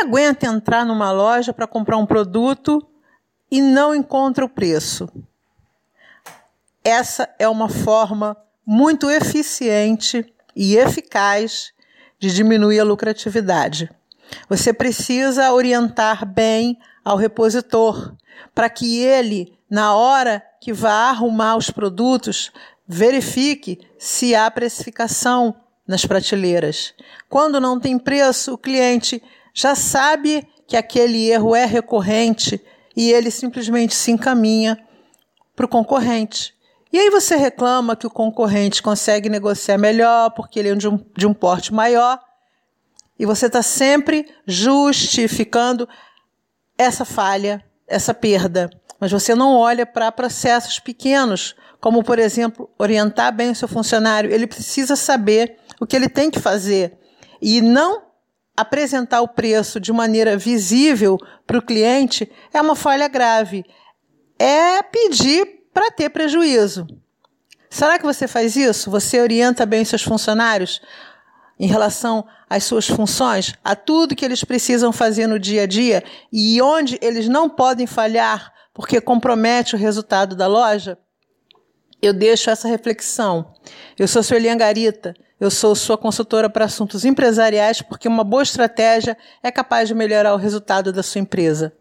Aguenta entrar numa loja para comprar um produto e não encontra o preço? Essa é uma forma muito eficiente e eficaz de diminuir a lucratividade. Você precisa orientar bem ao repositor para que ele, na hora que vá arrumar os produtos, verifique se há precificação nas prateleiras. Quando não tem preço, o cliente já sabe que aquele erro é recorrente e ele simplesmente se encaminha para o concorrente. E aí você reclama que o concorrente consegue negociar melhor porque ele é de um, de um porte maior e você está sempre justificando essa falha, essa perda. Mas você não olha para processos pequenos, como, por exemplo, orientar bem o seu funcionário. Ele precisa saber o que ele tem que fazer e não apresentar o preço de maneira visível para o cliente é uma falha grave. É pedir para ter prejuízo. Será que você faz isso? Você orienta bem seus funcionários em relação às suas funções, a tudo que eles precisam fazer no dia a dia e onde eles não podem falhar porque compromete o resultado da loja? Eu deixo essa reflexão. Eu sou Sueli Angarita, eu sou sua consultora para assuntos empresariais porque uma boa estratégia é capaz de melhorar o resultado da sua empresa.